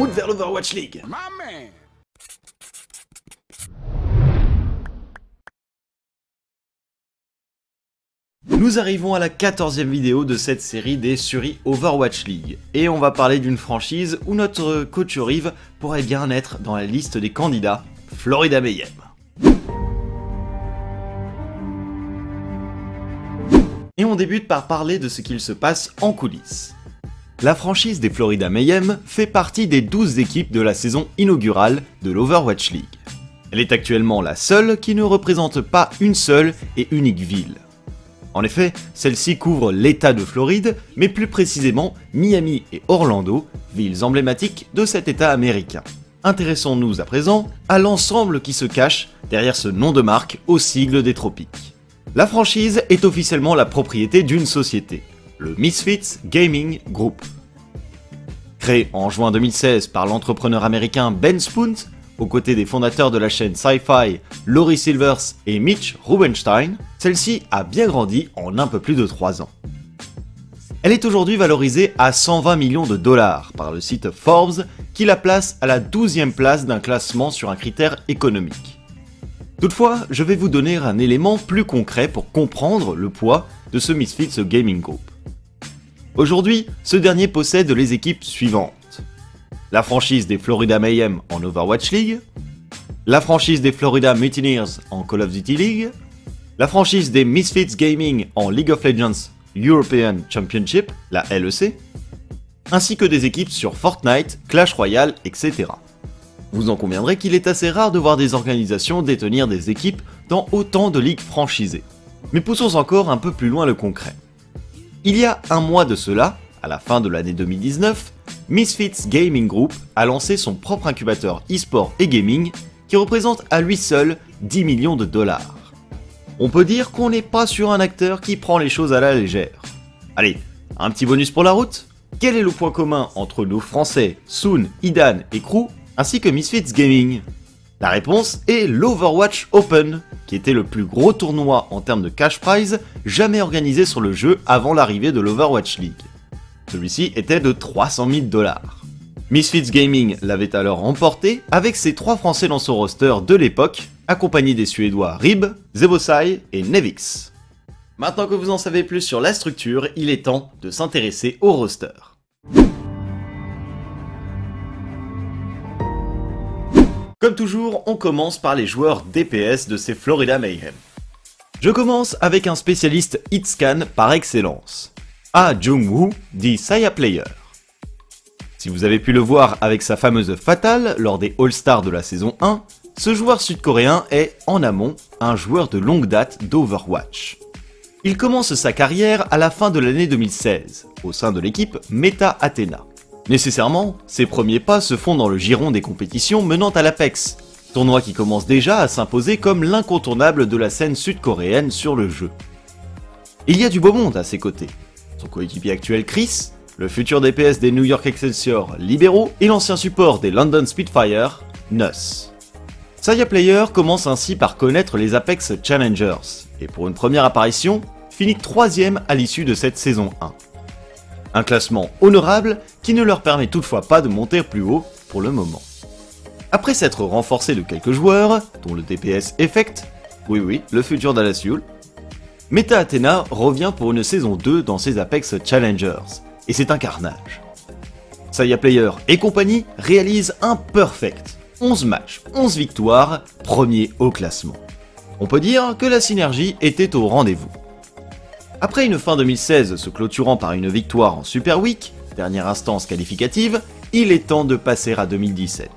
route vers l'Overwatch League Nous arrivons à la 14e vidéo de cette série des Suri Overwatch League, et on va parler d'une franchise où notre coach Rive pourrait bien être dans la liste des candidats, Florida Mayhem. Et on débute par parler de ce qu'il se passe en coulisses. La franchise des Florida Mayhem fait partie des 12 équipes de la saison inaugurale de l'Overwatch League. Elle est actuellement la seule qui ne représente pas une seule et unique ville. En effet, celle-ci couvre l'État de Floride, mais plus précisément Miami et Orlando, villes emblématiques de cet État américain. Intéressons-nous à présent à l'ensemble qui se cache derrière ce nom de marque au sigle des tropiques. La franchise est officiellement la propriété d'une société, le Misfits Gaming Group. Créé en juin 2016 par l'entrepreneur américain Ben Spoont, aux côtés des fondateurs de la chaîne Sci-Fi, Laurie Silvers et Mitch Rubenstein, celle-ci a bien grandi en un peu plus de 3 ans. Elle est aujourd'hui valorisée à 120 millions de dollars par le site Forbes qui la place à la 12e place d'un classement sur un critère économique. Toutefois, je vais vous donner un élément plus concret pour comprendre le poids de ce Misfits Gaming Group. Aujourd'hui, ce dernier possède les équipes suivantes la franchise des Florida Mayhem en Overwatch League, la franchise des Florida Mutineers en Call of Duty League, la franchise des Misfits Gaming en League of Legends European Championship, la LEC, ainsi que des équipes sur Fortnite, Clash Royale, etc. Vous en conviendrez qu'il est assez rare de voir des organisations détenir des équipes dans autant de ligues franchisées. Mais poussons encore un peu plus loin le concret. Il y a un mois de cela, à la fin de l'année 2019, Misfits Gaming Group a lancé son propre incubateur e-sport et gaming qui représente à lui seul 10 millions de dollars. On peut dire qu'on n'est pas sur un acteur qui prend les choses à la légère. Allez, un petit bonus pour la route Quel est le point commun entre nos français Soon, Idan et Crew ainsi que Misfits Gaming? La réponse est l'Overwatch Open, qui était le plus gros tournoi en termes de cash prize jamais organisé sur le jeu avant l'arrivée de l'Overwatch League. Celui-ci était de 300 000 dollars. Misfits Gaming l'avait alors remporté avec ses trois Français dans son roster de l'époque, accompagnés des Suédois Rib, Zebosai et Nevix. Maintenant que vous en savez plus sur la structure, il est temps de s'intéresser au roster. Comme toujours, on commence par les joueurs DPS de ces Florida Mayhem. Je commence avec un spécialiste hitscan par excellence. Ah Jung-woo, dit Saya Player. Si vous avez pu le voir avec sa fameuse fatale lors des All-Stars de la saison 1, ce joueur sud-coréen est, en amont, un joueur de longue date d'Overwatch. Il commence sa carrière à la fin de l'année 2016, au sein de l'équipe Meta Athena. Nécessairement, ses premiers pas se font dans le giron des compétitions menant à l'Apex, tournoi qui commence déjà à s'imposer comme l'incontournable de la scène sud-coréenne sur le jeu. Il y a du beau monde à ses côtés, son coéquipier actuel Chris, le futur DPS des New York Excelsior Libéraux et l'ancien support des London Spitfire, Nuss. Saya Player commence ainsi par connaître les Apex Challengers, et pour une première apparition, finit troisième à l'issue de cette saison 1. Un classement honorable qui ne leur permet toutefois pas de monter plus haut pour le moment. Après s'être renforcé de quelques joueurs, dont le DPS Effect, oui oui, le futur Dallas Yule, Meta Athena revient pour une saison 2 dans ses Apex Challengers, et c'est un carnage. Saya Player et compagnie réalisent un perfect. 11 matchs, 11 victoires, premier au classement. On peut dire que la synergie était au rendez-vous. Après une fin 2016 se clôturant par une victoire en Super Week, dernière instance qualificative, il est temps de passer à 2017.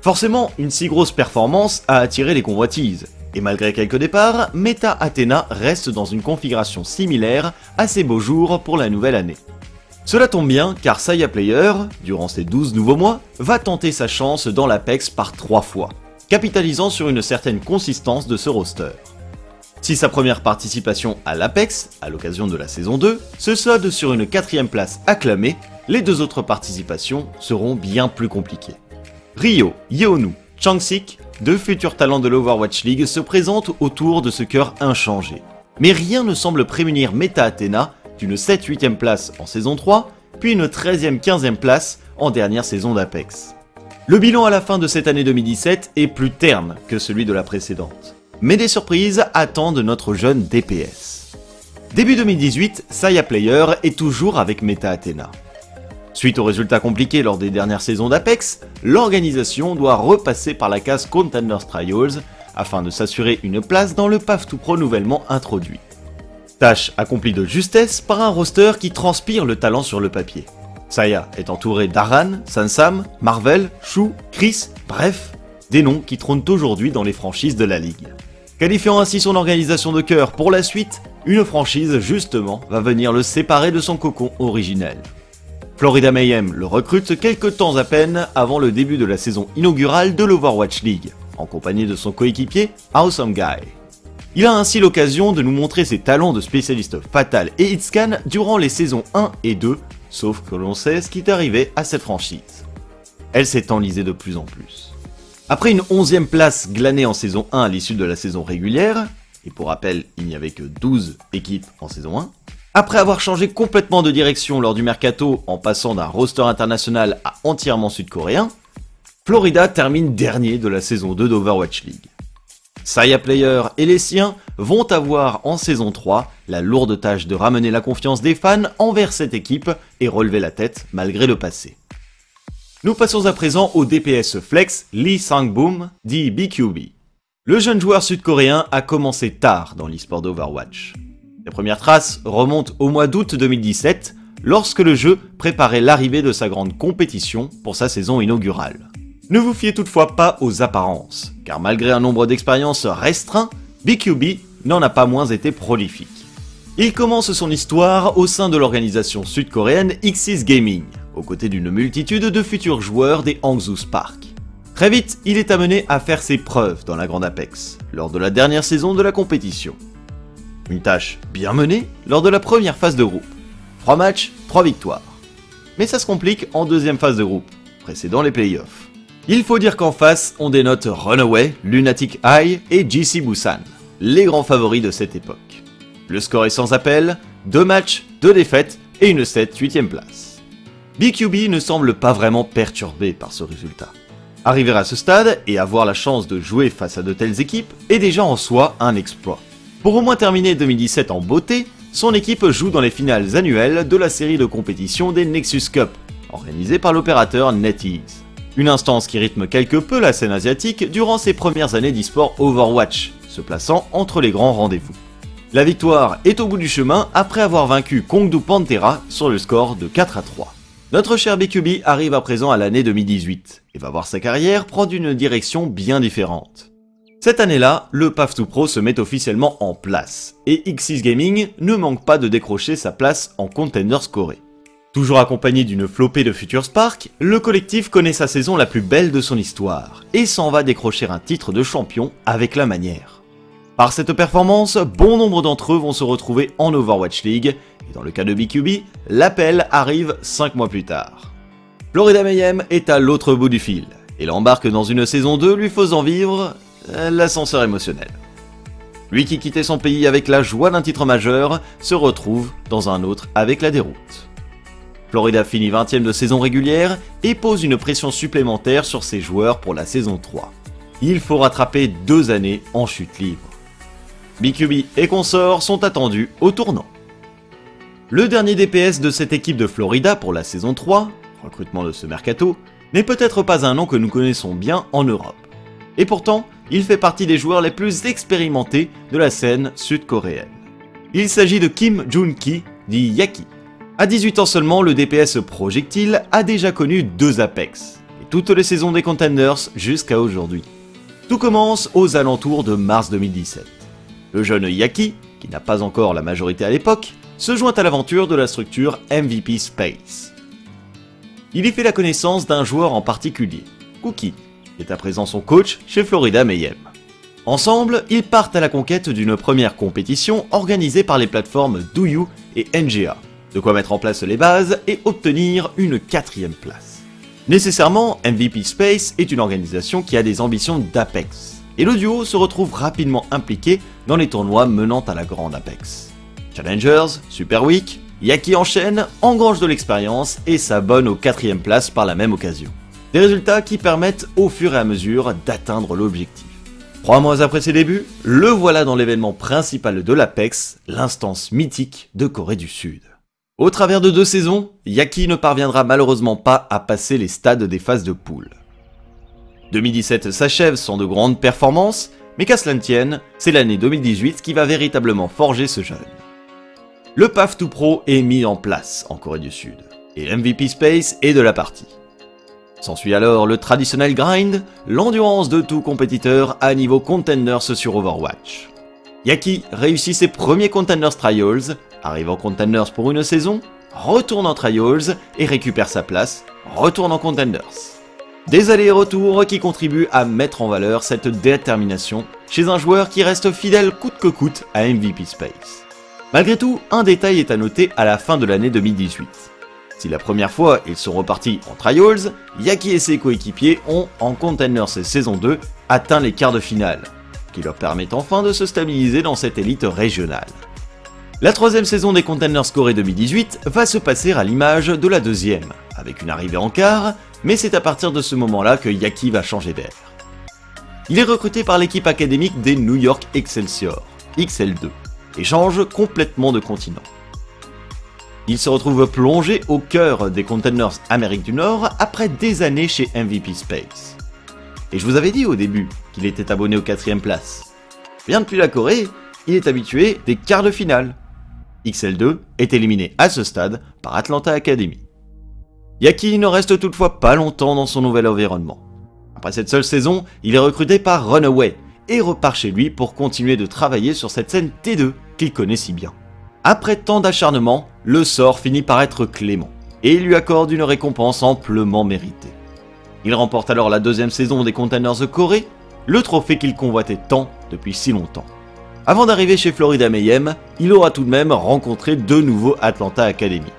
Forcément, une si grosse performance a attiré les convoitises, et malgré quelques départs, Meta Athena reste dans une configuration similaire à ses beaux jours pour la nouvelle année. Cela tombe bien car Saya Player, durant ces 12 nouveaux mois, va tenter sa chance dans l'Apex par 3 fois, capitalisant sur une certaine consistance de ce roster. Si sa première participation à l'Apex, à l'occasion de la saison 2, se solde sur une quatrième place acclamée, les deux autres participations seront bien plus compliquées. Ryo, Yeonu, Changsik deux futurs talents de l'Overwatch League se présentent autour de ce cœur inchangé. Mais rien ne semble prémunir Meta Athena d'une 7-8ème place en saison 3, puis une 13e 15e place en dernière saison d'Apex. Le bilan à la fin de cette année 2017 est plus terne que celui de la précédente. Mais des surprises attendent notre jeune DPS. Début 2018, Saya Player est toujours avec Meta Athena. Suite aux résultats compliqués lors des dernières saisons d'Apex, l'organisation doit repasser par la case Contenders Trials afin de s'assurer une place dans le PAF 2 Pro nouvellement introduit. Tâche accomplie de justesse par un roster qui transpire le talent sur le papier. Saya est entouré d'Aran, Sansam, Marvel, Shu, Chris, bref, des noms qui trônent aujourd'hui dans les franchises de la ligue. Qualifiant ainsi son organisation de cœur pour la suite, une franchise justement va venir le séparer de son cocon originel. Florida Mayhem le recrute quelques temps à peine avant le début de la saison inaugurale de l'Overwatch League, en compagnie de son coéquipier Awesome Guy. Il a ainsi l'occasion de nous montrer ses talents de spécialiste fatal et hitscan durant les saisons 1 et 2, sauf que l'on sait ce qui est arrivé à cette franchise. Elle s'est enlisée de plus en plus. Après une onzième place glanée en saison 1 à l'issue de la saison régulière, et pour rappel il n'y avait que 12 équipes en saison 1, après avoir changé complètement de direction lors du mercato en passant d'un roster international à entièrement sud-coréen, Florida termine dernier de la saison 2 d'Overwatch League. Saya Player et les siens vont avoir en saison 3 la lourde tâche de ramener la confiance des fans envers cette équipe et relever la tête malgré le passé. Nous passons à présent au DPS Flex Lee Sang-boom, dit BQB. Le jeune joueur sud-coréen a commencé tard dans l'esport d'Overwatch. Les premières traces remontent au mois d'août 2017, lorsque le jeu préparait l'arrivée de sa grande compétition pour sa saison inaugurale. Ne vous fiez toutefois pas aux apparences, car malgré un nombre d'expériences restreint, BQB n'en a pas moins été prolifique. Il commence son histoire au sein de l'organisation sud-coréenne Xis Gaming, aux côtés d'une multitude de futurs joueurs des Hangzhou Spark. Très vite, il est amené à faire ses preuves dans la Grande Apex, lors de la dernière saison de la compétition. Une tâche bien menée lors de la première phase de groupe. 3 matchs, 3 victoires. Mais ça se complique en deuxième phase de groupe, précédant les playoffs. Il faut dire qu'en face, on dénote Runaway, Lunatic High et GC Busan, les grands favoris de cette époque. Le score est sans appel, 2 matchs, 2 défaites et une 7-8ème place. BQB ne semble pas vraiment perturbé par ce résultat. Arriver à ce stade et avoir la chance de jouer face à de telles équipes est déjà en soi un exploit. Pour au moins terminer 2017 en beauté, son équipe joue dans les finales annuelles de la série de compétition des Nexus Cup, organisée par l'opérateur NetEase. Une instance qui rythme quelque peu la scène asiatique durant ses premières années d'e-sport Overwatch, se plaçant entre les grands rendez-vous. La victoire est au bout du chemin après avoir vaincu Kongdu Pantera sur le score de 4 à 3. Notre cher BQB arrive à présent à l'année 2018 et va voir sa carrière prendre une direction bien différente. Cette année-là, le PAF 2 Pro se met officiellement en place, et X6 Gaming ne manque pas de décrocher sa place en Contenders scoré. Toujours accompagné d'une flopée de Future Spark, le collectif connaît sa saison la plus belle de son histoire, et s'en va décrocher un titre de champion avec la manière. Par cette performance, bon nombre d'entre eux vont se retrouver en Overwatch League, dans le cas de BQB, l'appel arrive 5 mois plus tard. Florida Mayhem est à l'autre bout du fil, et l'embarque dans une saison 2 lui faisant vivre euh, l'ascenseur émotionnel. Lui qui quittait son pays avec la joie d'un titre majeur se retrouve dans un autre avec la déroute. Florida finit 20ème de saison régulière et pose une pression supplémentaire sur ses joueurs pour la saison 3. Il faut rattraper deux années en chute libre. BQB et consorts sont attendus au tournant. Le dernier DPS de cette équipe de Florida pour la saison 3, recrutement de ce mercato, n'est peut-être pas un nom que nous connaissons bien en Europe. Et pourtant, il fait partie des joueurs les plus expérimentés de la scène sud-coréenne. Il s'agit de Kim Jun-ki, dit Yaki. À 18 ans seulement, le DPS Projectile a déjà connu deux Apex, et toutes les saisons des Contenders jusqu'à aujourd'hui. Tout commence aux alentours de mars 2017. Le jeune Yaki, qui n'a pas encore la majorité à l'époque, se joint à l'aventure de la structure MVP Space. Il y fait la connaissance d'un joueur en particulier, Cookie, est à présent son coach chez Florida Mayhem. Ensemble, ils partent à la conquête d'une première compétition organisée par les plateformes DoYou et NGA, de quoi mettre en place les bases et obtenir une quatrième place. Nécessairement, MVP Space est une organisation qui a des ambitions d'Apex, et le duo se retrouve rapidement impliqué dans les tournois menant à la grande Apex. Challengers, Super Week, Yaki enchaîne, engrange de l'expérience et s'abonne aux quatrième place par la même occasion. Des résultats qui permettent au fur et à mesure d'atteindre l'objectif. Trois mois après ses débuts, le voilà dans l'événement principal de l'Apex, l'instance mythique de Corée du Sud. Au travers de deux saisons, Yaki ne parviendra malheureusement pas à passer les stades des phases de poule. 2017 s'achève sans de grandes performances, mais qu'à cela ne tienne, c'est l'année 2018 qui va véritablement forger ce jeune. Le PAF tout pro est mis en place en Corée du Sud, et MVP Space est de la partie. S'ensuit alors le traditionnel grind, l'endurance de tout compétiteur à niveau contenders sur Overwatch. Yaki réussit ses premiers Contenders Trials, arrive en Contenders pour une saison, retourne en Trials et récupère sa place, retourne en Contenders. Des allers-retours qui contribuent à mettre en valeur cette détermination chez un joueur qui reste fidèle coûte que coûte à MVP Space. Malgré tout, un détail est à noter à la fin de l'année 2018. Si la première fois ils sont repartis en Trials, Yaki et ses coéquipiers ont, en Contenders saison 2, atteint les quarts de finale, qui leur permettent enfin de se stabiliser dans cette élite régionale. La troisième saison des Contenders Corée 2018 va se passer à l'image de la deuxième, avec une arrivée en quart, mais c'est à partir de ce moment-là que Yaki va changer d'air. Il est recruté par l'équipe académique des New York Excelsior, XL2, et change complètement de continent. Il se retrouve plongé au cœur des Contenders Amérique du Nord après des années chez MVP Space. Et je vous avais dit au début qu'il était abonné aux quatrième place. Bien depuis la Corée, il est habitué des quarts de finale. XL2 est éliminé à ce stade par Atlanta Academy. Yaki ne reste toutefois pas longtemps dans son nouvel environnement. Après cette seule saison, il est recruté par Runaway et repart chez lui pour continuer de travailler sur cette scène T2 qu'il connaît si bien. Après tant d'acharnement, le sort finit par être clément et il lui accorde une récompense amplement méritée. Il remporte alors la deuxième saison des Containers de Corée, le trophée qu'il convoitait tant depuis si longtemps. Avant d'arriver chez Florida Mayhem, il aura tout de même rencontré deux nouveaux Atlanta Academy.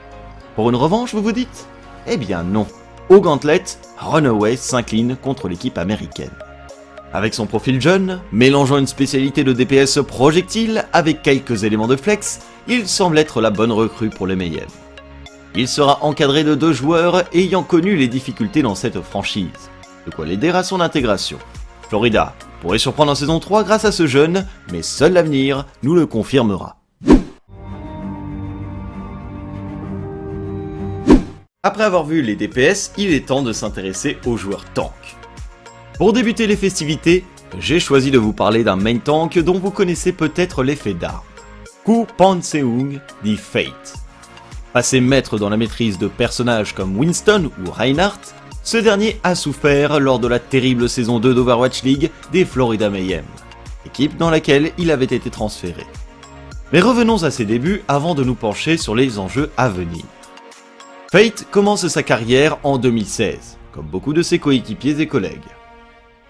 Pour une revanche, vous vous dites? Eh bien non. Au gantelet, Runaway s'incline contre l'équipe américaine. Avec son profil jeune, mélangeant une spécialité de DPS projectile avec quelques éléments de flex, il semble être la bonne recrue pour les Mayhem. Il sera encadré de deux joueurs ayant connu les difficultés dans cette franchise, de quoi l'aider à son intégration. Florida pourrait surprendre en saison 3 grâce à ce jeune, mais seul l'avenir nous le confirmera. Après avoir vu les DPS, il est temps de s'intéresser aux joueurs tank. Pour débuter les festivités, j'ai choisi de vous parler d'un main tank dont vous connaissez peut-être l'effet d'arme. Ku Panseung dit Fate. Passé maître dans la maîtrise de personnages comme Winston ou Reinhardt, ce dernier a souffert lors de la terrible saison 2 d'Overwatch League des Florida Mayhem, équipe dans laquelle il avait été transféré. Mais revenons à ses débuts avant de nous pencher sur les enjeux à venir. Fate commence sa carrière en 2016, comme beaucoup de ses coéquipiers et collègues.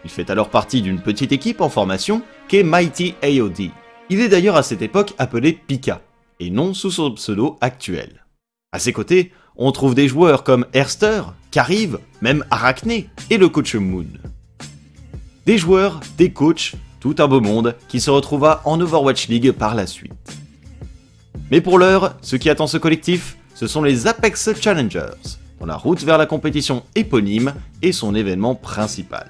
Il fait alors partie d'une petite équipe en formation qu'est Mighty AOD. Il est d'ailleurs à cette époque appelé Pika, et non sous son pseudo actuel. À ses côtés, on trouve des joueurs comme Erster, Kariv, même Arachné et le coach Moon. Des joueurs, des coachs, tout un beau monde qui se retrouva en Overwatch League par la suite. Mais pour l'heure, ce qui attend ce collectif, ce sont les Apex Challengers, dont la route vers la compétition éponyme est son événement principal.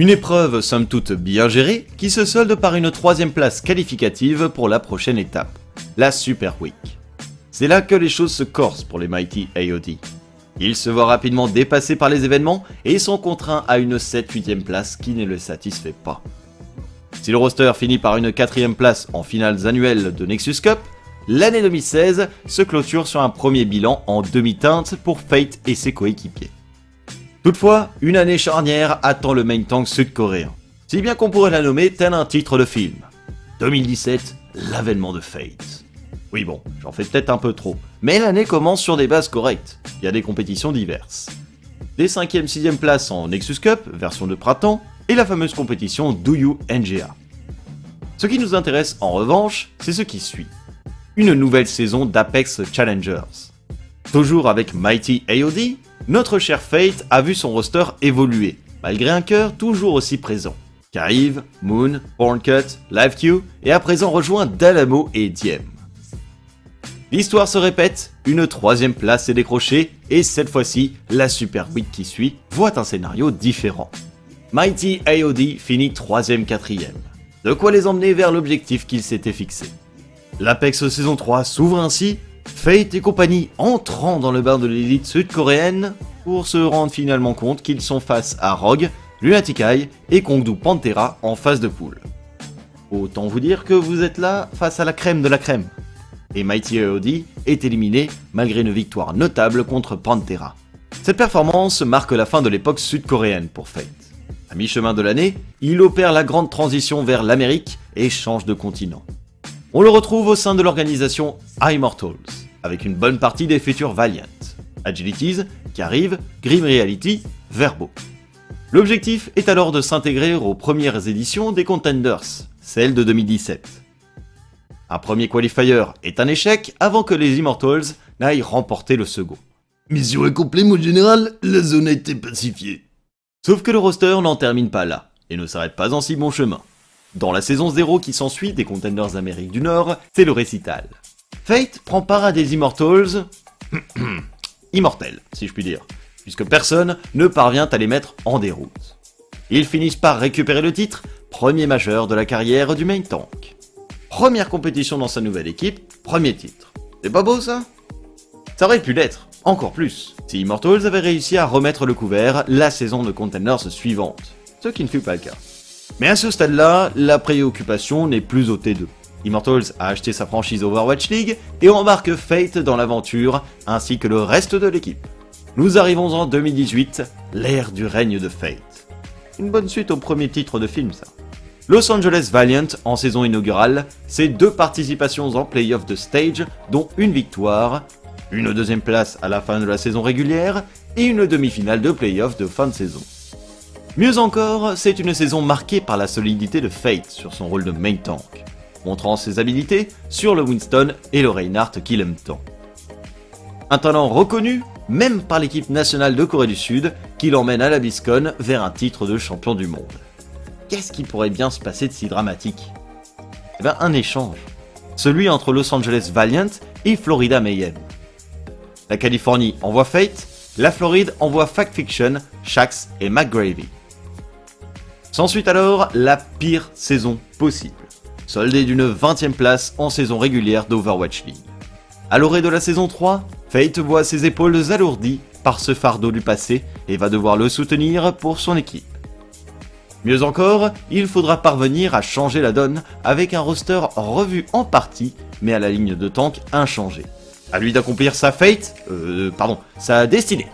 Une épreuve somme toute bien gérée qui se solde par une troisième place qualificative pour la prochaine étape, la Super Week. C'est là que les choses se corsent pour les Mighty AOD. Ils se voient rapidement dépassés par les événements et sont contraints à une 7-8ème place qui ne les satisfait pas. Si le roster finit par une 4ème place en finales annuelles de Nexus Cup, l'année 2016 se clôture sur un premier bilan en demi-teinte pour Fate et ses coéquipiers. Toutefois, une année charnière attend le main tank sud-coréen, si bien qu'on pourrait la nommer tel un titre de film. 2017, l'avènement de Fate. Oui bon, j'en fais peut-être un peu trop. Mais l'année commence sur des bases correctes. Il y a des compétitions diverses. Des 5e, 6e places en Nexus Cup, version de printemps, et la fameuse compétition Do You NGA. Ce qui nous intéresse en revanche, c'est ce qui suit. Une nouvelle saison d'Apex Challengers. Toujours avec Mighty AOD, notre cher Fate a vu son roster évoluer, malgré un cœur toujours aussi présent. Kariv, Moon, Porncut, LiveQ et à présent rejoint Dalamo et Diem. L'histoire se répète, une troisième place est décrochée, et cette fois-ci, la Super Week qui suit voit un scénario différent. Mighty AOD finit troisième quatrième. De quoi les emmener vers l'objectif qu'ils s'étaient fixé. L'Apex saison 3 s'ouvre ainsi, Fate et compagnie entrant dans le bain de l'élite sud-coréenne pour se rendre finalement compte qu'ils sont face à Rogue, Lunatic Eye et Kongdu Pantera en phase de poule. Autant vous dire que vous êtes là face à la crème de la crème. Et Mighty AOD est éliminé malgré une victoire notable contre Pantera. Cette performance marque la fin de l'époque sud-coréenne pour Fate. À mi-chemin de l'année, il opère la grande transition vers l'Amérique et change de continent. On le retrouve au sein de l'organisation Immortals, avec une bonne partie des futurs Valiant, Agilities, qui arrive, Grim Reality, Verbo. L'objectif est alors de s'intégrer aux premières éditions des Contenders, celle de 2017. Un premier qualifier est un échec avant que les Immortals n'aillent remporter le second. Mission accomplie, mon général, la zone a été pacifiée. Sauf que le roster n'en termine pas là, et ne s'arrête pas en si bon chemin. Dans la saison 0 qui s'ensuit des Contenders d'Amérique du Nord, c'est le récital. Fate prend part à des Immortals... immortels, si je puis dire, puisque personne ne parvient à les mettre en déroute. Ils finissent par récupérer le titre, premier majeur de la carrière du main tank. Première compétition dans sa nouvelle équipe, premier titre. C'est pas beau ça? Ça aurait pu l'être, encore plus, si Immortals avait réussi à remettre le couvert la saison de Contenders suivante, ce qui ne fut pas le cas. Mais à ce stade-là, la préoccupation n'est plus au T2. Immortals a acheté sa franchise Overwatch League et embarque Fate dans l'aventure, ainsi que le reste de l'équipe. Nous arrivons en 2018, l'ère du règne de Fate. Une bonne suite au premier titre de film, ça. Los Angeles Valiant en saison inaugurale, c'est deux participations en playoff de stage, dont une victoire, une deuxième place à la fin de la saison régulière et une demi-finale de playoff de fin de saison. Mieux encore, c'est une saison marquée par la solidité de Fate sur son rôle de main tank, montrant ses habilités sur le Winston et le Reinhardt qu'il aime tant. Un talent reconnu, même par l'équipe nationale de Corée du Sud, qui l'emmène à la BlizzCon vers un titre de champion du monde. Qu'est-ce qui pourrait bien se passer de si dramatique? Eh bien, un échange. Celui entre Los Angeles Valiant et Florida Mayhem. La Californie envoie Fate, la Floride envoie Fact Fiction, Shax et McGravy. S'ensuit alors la pire saison possible, soldée d'une 20ème place en saison régulière d'Overwatch League. À l'orée de la saison 3, Fate voit ses épaules alourdies par ce fardeau du passé et va devoir le soutenir pour son équipe. Mieux encore, il faudra parvenir à changer la donne avec un roster revu en partie, mais à la ligne de tank inchangée. À lui d'accomplir sa fate, euh, pardon, sa destinée.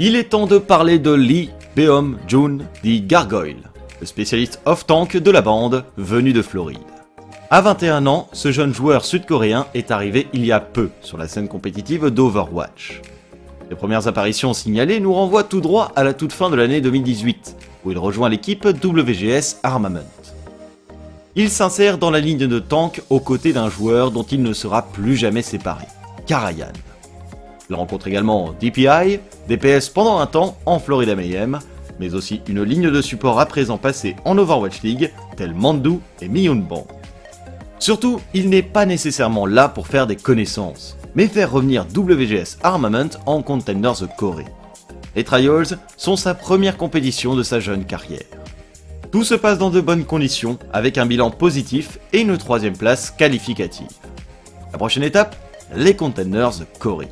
Il est temps de parler de Lee Beom Jun dit Gargoyle, le spécialiste off-tank de la bande venu de Floride. À 21 ans, ce jeune joueur sud-coréen est arrivé il y a peu sur la scène compétitive d'Overwatch. Les premières apparitions signalées nous renvoient tout droit à la toute fin de l'année 2018, où il rejoint l'équipe WGS Armament. Il s'insère dans la ligne de tank aux côtés d'un joueur dont il ne sera plus jamais séparé, Karayan. Il rencontre également DPI, DPS pendant un temps en Florida Mayhem, mais aussi une ligne de support à présent passée en Overwatch League, tels Mandu et Miyunbong. Surtout, il n'est pas nécessairement là pour faire des connaissances, mais faire revenir WGS Armament en Contenders Corée. Les Trials sont sa première compétition de sa jeune carrière. Tout se passe dans de bonnes conditions, avec un bilan positif et une troisième place qualificative. La prochaine étape, les Contenders Corée.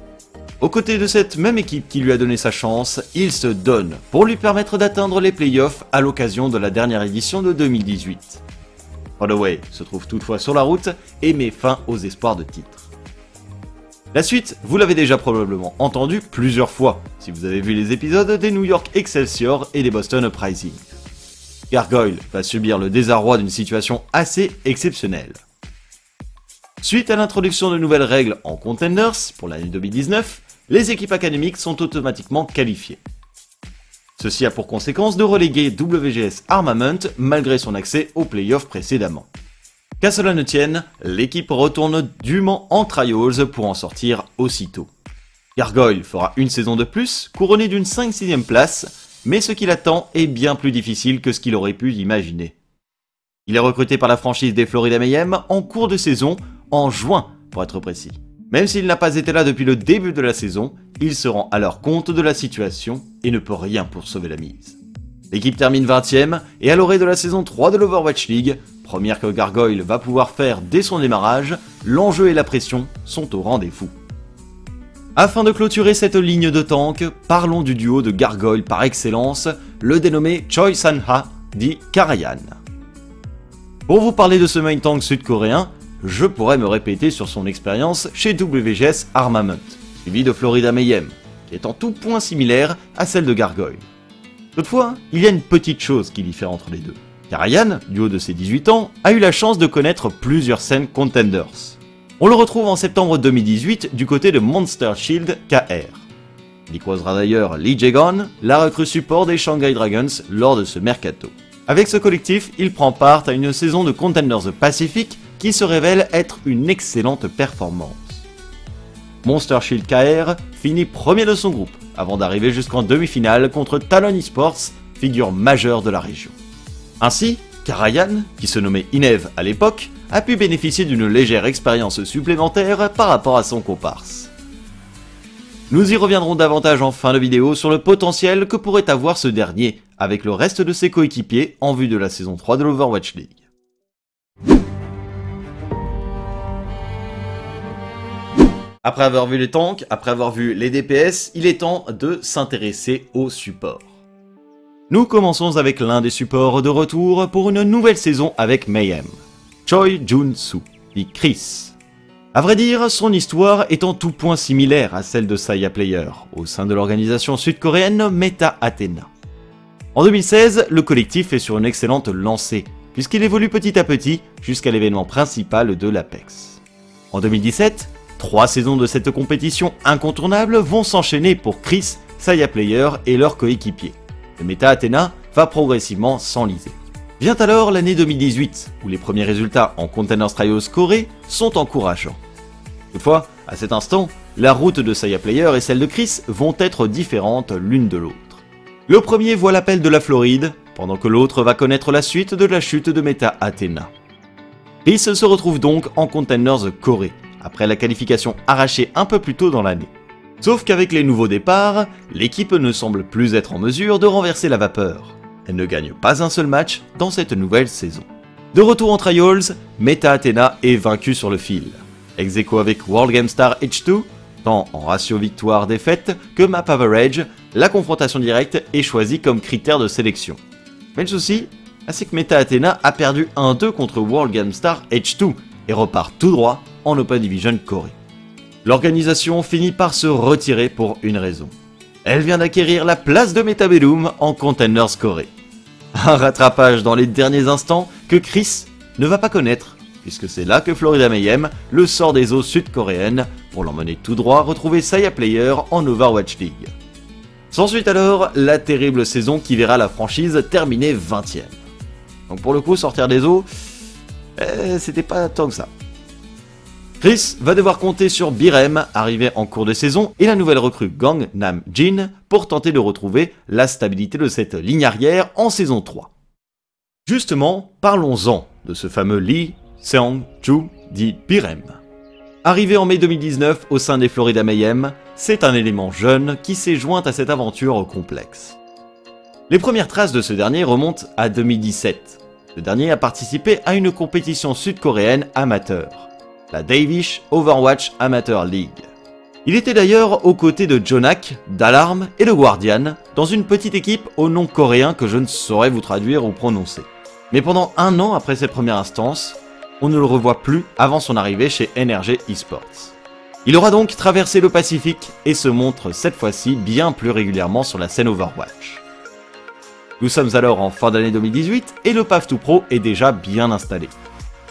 Aux côtés de cette même équipe qui lui a donné sa chance, il se donne pour lui permettre d'atteindre les playoffs à l'occasion de la dernière édition de 2018. Holloway se trouve toutefois sur la route et met fin aux espoirs de titre. La suite, vous l'avez déjà probablement entendu plusieurs fois, si vous avez vu les épisodes des New York Excelsior et des Boston Uprising. Gargoyle va subir le désarroi d'une situation assez exceptionnelle. Suite à l'introduction de nouvelles règles en Contenders pour l'année 2019, les équipes académiques sont automatiquement qualifiées. Ceci a pour conséquence de reléguer WGS Armament malgré son accès aux playoffs précédemment. Qu'à cela ne tienne, l'équipe retourne dûment en trials pour en sortir aussitôt. Gargoyle fera une saison de plus, couronné d'une 5-6ème place, mais ce qui l'attend est bien plus difficile que ce qu'il aurait pu imaginer. Il est recruté par la franchise des Florida Mayhem en cours de saison, en juin pour être précis. Même s'il n'a pas été là depuis le début de la saison, il se rend alors compte de la situation et ne peut rien pour sauver la mise. L'équipe termine 20ème et à l'orée de la saison 3 de l'Overwatch League, première que Gargoyle va pouvoir faire dès son démarrage, l'enjeu et la pression sont au rendez-vous. Afin de clôturer cette ligne de tank, parlons du duo de Gargoyle par excellence, le dénommé Choi San-ha, dit Karayan. Pour vous parler de ce main tank sud-coréen, je pourrais me répéter sur son expérience chez WGS Armament, suivi de Florida Mayhem, qui est en tout point similaire à celle de Gargoyle. Toutefois, il y a une petite chose qui diffère entre les deux. Karayan, du haut de ses 18 ans, a eu la chance de connaître plusieurs scènes contenders. On le retrouve en septembre 2018 du côté de Monster Shield KR. Il y croisera d'ailleurs Lee Jae-gon, la recrue support des Shanghai Dragons lors de ce mercato. Avec ce collectif, il prend part à une saison de Contenders Pacific se révèle être une excellente performance. Monster Shield KR finit premier de son groupe, avant d'arriver jusqu'en demi-finale contre Talon Esports, figure majeure de la région. Ainsi, Karayan, qui se nommait Inev à l'époque, a pu bénéficier d'une légère expérience supplémentaire par rapport à son comparse. Nous y reviendrons davantage en fin de vidéo sur le potentiel que pourrait avoir ce dernier avec le reste de ses coéquipiers en vue de la saison 3 de l'Overwatch League. Après avoir vu les tanks, après avoir vu les DPS, il est temps de s'intéresser aux supports. Nous commençons avec l'un des supports de retour pour une nouvelle saison avec Mayhem. Choi Jun-soo, dit Chris. A vrai dire, son histoire est en tout point similaire à celle de Saya Player, au sein de l'organisation sud-coréenne Meta Athena. En 2016, le collectif est sur une excellente lancée, puisqu'il évolue petit à petit jusqu'à l'événement principal de l'Apex. En 2017, trois saisons de cette compétition incontournable vont s'enchaîner pour Chris, Saya Player et leurs coéquipiers. Le Meta Athena va progressivement s'enliser. Vient alors l'année 2018, où les premiers résultats en Containers Trials Corée sont encourageants. Toutefois, à cet instant, la route de Saya Player et celle de Chris vont être différentes l'une de l'autre. Le premier voit l'appel de la Floride, pendant que l'autre va connaître la suite de la chute de Meta Athena. Chris se retrouve donc en Containers Corée, après la qualification arrachée un peu plus tôt dans l'année. Sauf qu'avec les nouveaux départs, l'équipe ne semble plus être en mesure de renverser la vapeur. Elle ne gagne pas un seul match dans cette nouvelle saison. De retour en Trials, Meta Athena est vaincu sur le fil. Ex avec World Game Star H2, tant en ratio victoire-défaite que map average, la confrontation directe est choisie comme critère de sélection. Mais le souci, c'est que Meta Athena a perdu 1-2 contre World Game Star H2 et repart tout droit en Open Division Corée. L'organisation finit par se retirer pour une raison. Elle vient d'acquérir la place de Metabellum en Containers Corée. Un rattrapage dans les derniers instants que Chris ne va pas connaître, puisque c'est là que Florida Mayhem le sort des eaux sud-coréennes pour l'emmener tout droit retrouver Saya Player en Overwatch League. S'ensuit alors la terrible saison qui verra la franchise terminer 20ème. Donc pour le coup, sortir des eaux, eh, c'était pas tant que ça. Chris va devoir compter sur Birem, arrivé en cours de saison, et la nouvelle recrue Gang Nam Jin pour tenter de retrouver la stabilité de cette ligne arrière en saison 3. Justement, parlons-en de ce fameux Lee Seong-ju dit Birem. Arrivé en mai 2019 au sein des Florida Mayhem, c'est un élément jeune qui s'est joint à cette aventure complexe. Les premières traces de ce dernier remontent à 2017. Ce dernier a participé à une compétition sud-coréenne amateur la Davish Overwatch Amateur League. Il était d'ailleurs aux côtés de Jonak, d'Alarm et de Guardian, dans une petite équipe au nom coréen que je ne saurais vous traduire ou prononcer. Mais pendant un an après cette première instance, on ne le revoit plus avant son arrivée chez NRG Esports. Il aura donc traversé le Pacifique et se montre cette fois-ci bien plus régulièrement sur la scène Overwatch. Nous sommes alors en fin d'année 2018 et le Path to Pro est déjà bien installé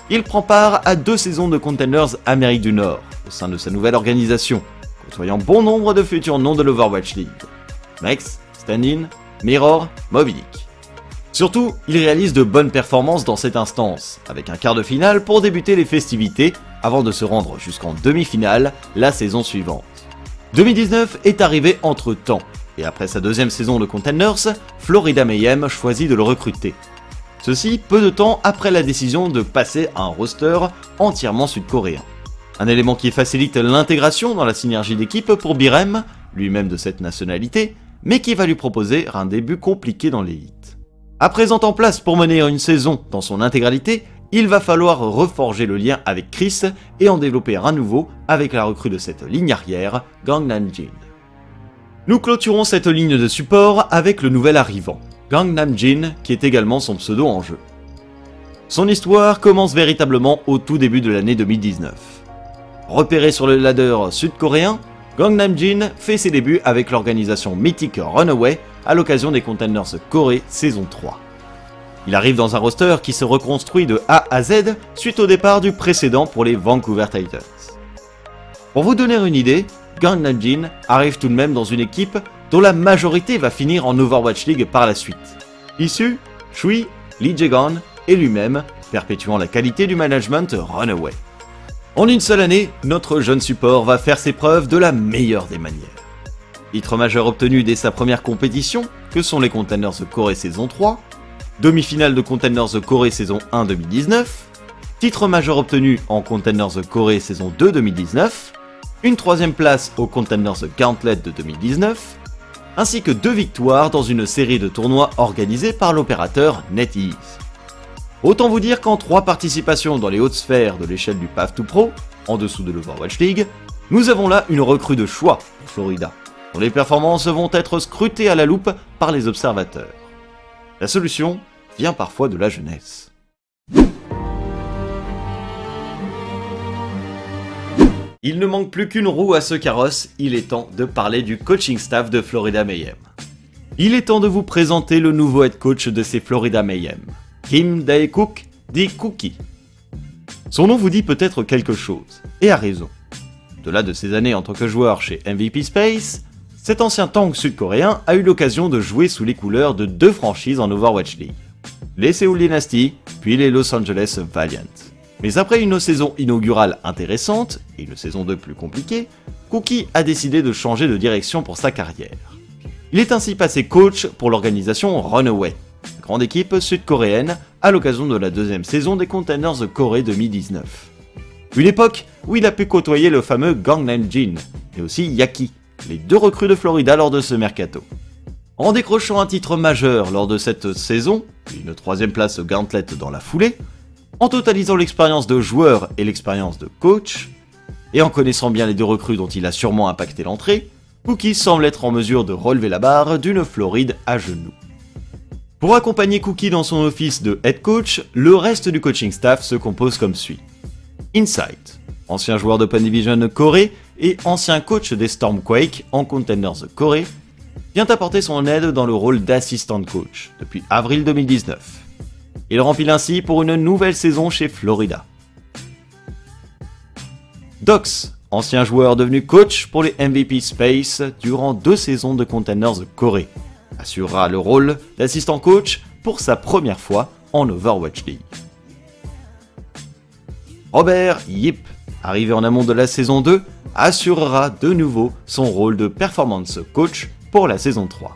il prend part à deux saisons de Containers Amérique du Nord, au sein de sa nouvelle organisation, côtoyant bon nombre de futurs noms de l'Overwatch League. Max, Standin, Mirror, Mobilic. Surtout, il réalise de bonnes performances dans cette instance, avec un quart de finale pour débuter les festivités, avant de se rendre jusqu'en demi-finale la saison suivante. 2019 est arrivé entre temps, et après sa deuxième saison de Containers, Florida Mayhem choisit de le recruter. Ceci peu de temps après la décision de passer à un roster entièrement sud-coréen. Un élément qui facilite l'intégration dans la synergie d'équipe pour Birem, lui-même de cette nationalité, mais qui va lui proposer un début compliqué dans l'élite. À présent en place pour mener une saison dans son intégralité, il va falloir reforger le lien avec Chris et en développer un nouveau avec la recrue de cette ligne arrière, Gangnam Jin. Nous clôturons cette ligne de support avec le nouvel arrivant, Gangnam Jin, qui est également son pseudo en jeu. Son histoire commence véritablement au tout début de l'année 2019. Repéré sur le ladder sud-coréen, Gangnam Jin fait ses débuts avec l'organisation mythique Runaway à l'occasion des Contenders Corée saison 3. Il arrive dans un roster qui se reconstruit de A à Z suite au départ du précédent pour les Vancouver Titans. Pour vous donner une idée, Gangnam Jin arrive tout de même dans une équipe dont la majorité va finir en Overwatch League par la suite. Issu, Shui, Lee Jae-gon et lui-même, perpétuant la qualité du management Runaway. En une seule année, notre jeune support va faire ses preuves de la meilleure des manières. Titre majeur obtenu dès sa première compétition, que sont les Containers de Corée saison 3, demi-finale de Containers de Corée saison 1 2019, titre majeur obtenu en Containers de Corée saison 2 2019, une troisième place aux Containers de Gauntlet de 2019, ainsi que deux victoires dans une série de tournois organisés par l'opérateur NetEase. Autant vous dire qu'en trois participations dans les hautes sphères de l'échelle du Path to Pro, en dessous de l'Overwatch League, nous avons là une recrue de choix pour Florida, dont les performances vont être scrutées à la loupe par les observateurs. La solution vient parfois de la jeunesse. Il ne manque plus qu'une roue à ce carrosse, il est temps de parler du coaching staff de Florida Mayhem. Il est temps de vous présenter le nouveau head coach de ces Florida Mayhem. Kim Dae-cook dit Cookie. Son nom vous dit peut-être quelque chose, et a raison. De-delà de ses années en tant que joueur chez MVP Space, cet ancien tank sud-coréen a eu l'occasion de jouer sous les couleurs de deux franchises en Overwatch League. Les Seoul Dynasty, puis les Los Angeles Valiant. Mais après une saison inaugurale intéressante, et une saison 2 plus compliquée, Cookie a décidé de changer de direction pour sa carrière. Il est ainsi passé coach pour l'organisation Runaway, grande équipe sud-coréenne à l'occasion de la deuxième saison des Containers de Corée 2019. Une époque où il a pu côtoyer le fameux Gangnam Jin, et aussi Yaki, les deux recrues de Florida lors de ce mercato. En décrochant un titre majeur lors de cette saison, une troisième place au Gauntlet dans la foulée, en totalisant l'expérience de joueur et l'expérience de coach, et en connaissant bien les deux recrues dont il a sûrement impacté l'entrée, Cookie semble être en mesure de relever la barre d'une Floride à genoux. Pour accompagner Cookie dans son office de head coach, le reste du coaching staff se compose comme suit. Insight, ancien joueur d'Open Division Corée et ancien coach des Stormquake en Contenders Corée, vient apporter son aide dans le rôle d'assistant coach depuis avril 2019. Il remplit ainsi pour une nouvelle saison chez Florida. Dox, ancien joueur devenu coach pour les MVP Space durant deux saisons de Containers Corée, assurera le rôle d'assistant coach pour sa première fois en Overwatch League. Robert Yip, arrivé en amont de la saison 2, assurera de nouveau son rôle de performance coach pour la saison 3.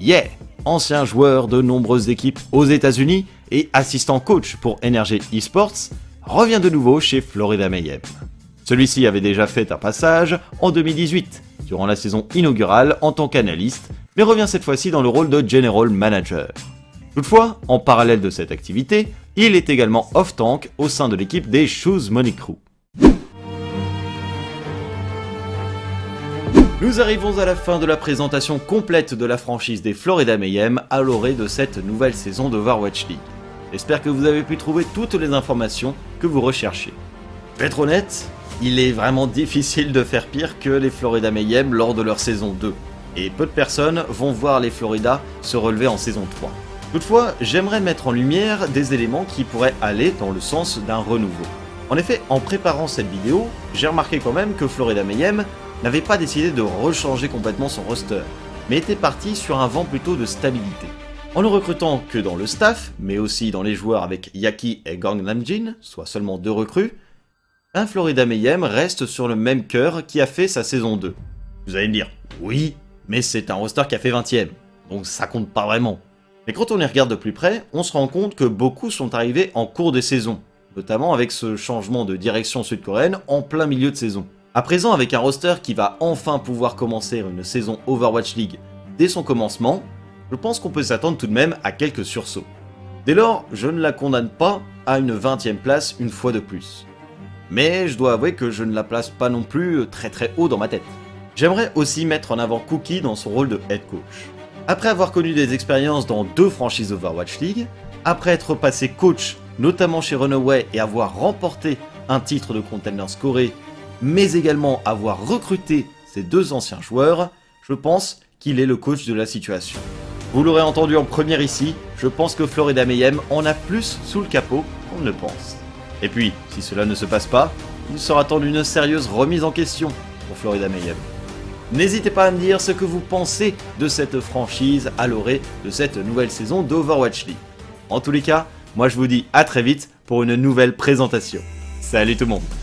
Yeah Ancien joueur de nombreuses équipes aux États-Unis et assistant coach pour Energy Esports, revient de nouveau chez Florida Mayhem. Celui-ci avait déjà fait un passage en 2018, durant la saison inaugurale en tant qu'analyste, mais revient cette fois-ci dans le rôle de General Manager. Toutefois, en parallèle de cette activité, il est également off-tank au sein de l'équipe des Shoes Money Crew. Nous arrivons à la fin de la présentation complète de la franchise des Florida Mayhem à l'orée de cette nouvelle saison d'Overwatch League. J'espère que vous avez pu trouver toutes les informations que vous recherchez. Vais être honnête, il est vraiment difficile de faire pire que les Florida Mayhem lors de leur saison 2, et peu de personnes vont voir les Florida se relever en saison 3. Toutefois, j'aimerais mettre en lumière des éléments qui pourraient aller dans le sens d'un renouveau. En effet, en préparant cette vidéo, j'ai remarqué quand même que Florida Mayhem n'avait pas décidé de rechanger complètement son roster, mais était parti sur un vent plutôt de stabilité. En ne recrutant que dans le staff, mais aussi dans les joueurs avec Yaki et Gangnam Jin, soit seulement deux recrues, un Florida Mayhem reste sur le même cœur qui a fait sa saison 2. Vous allez me dire, oui, mais c'est un roster qui a fait 20ème, donc ça compte pas vraiment. Mais quand on les regarde de plus près, on se rend compte que beaucoup sont arrivés en cours de saison, notamment avec ce changement de direction sud-coréenne en plein milieu de saison. À présent, avec un roster qui va enfin pouvoir commencer une saison Overwatch League dès son commencement, je pense qu'on peut s'attendre tout de même à quelques sursauts. Dès lors, je ne la condamne pas à une 20ème place une fois de plus. Mais je dois avouer que je ne la place pas non plus très très haut dans ma tête. J'aimerais aussi mettre en avant Cookie dans son rôle de head coach. Après avoir connu des expériences dans deux franchises Overwatch League, après être passé coach notamment chez Runaway et avoir remporté un titre de Contender scoré, mais également avoir recruté ces deux anciens joueurs, je pense qu'il est le coach de la situation. Vous l'aurez entendu en première ici, je pense que Florida Mayhem en a plus sous le capot qu'on ne le pense. Et puis, si cela ne se passe pas, il sera temps d'une sérieuse remise en question pour Florida Mayhem. N'hésitez pas à me dire ce que vous pensez de cette franchise à l'orée de cette nouvelle saison d'Overwatch League. En tous les cas, moi je vous dis à très vite pour une nouvelle présentation. Salut tout le monde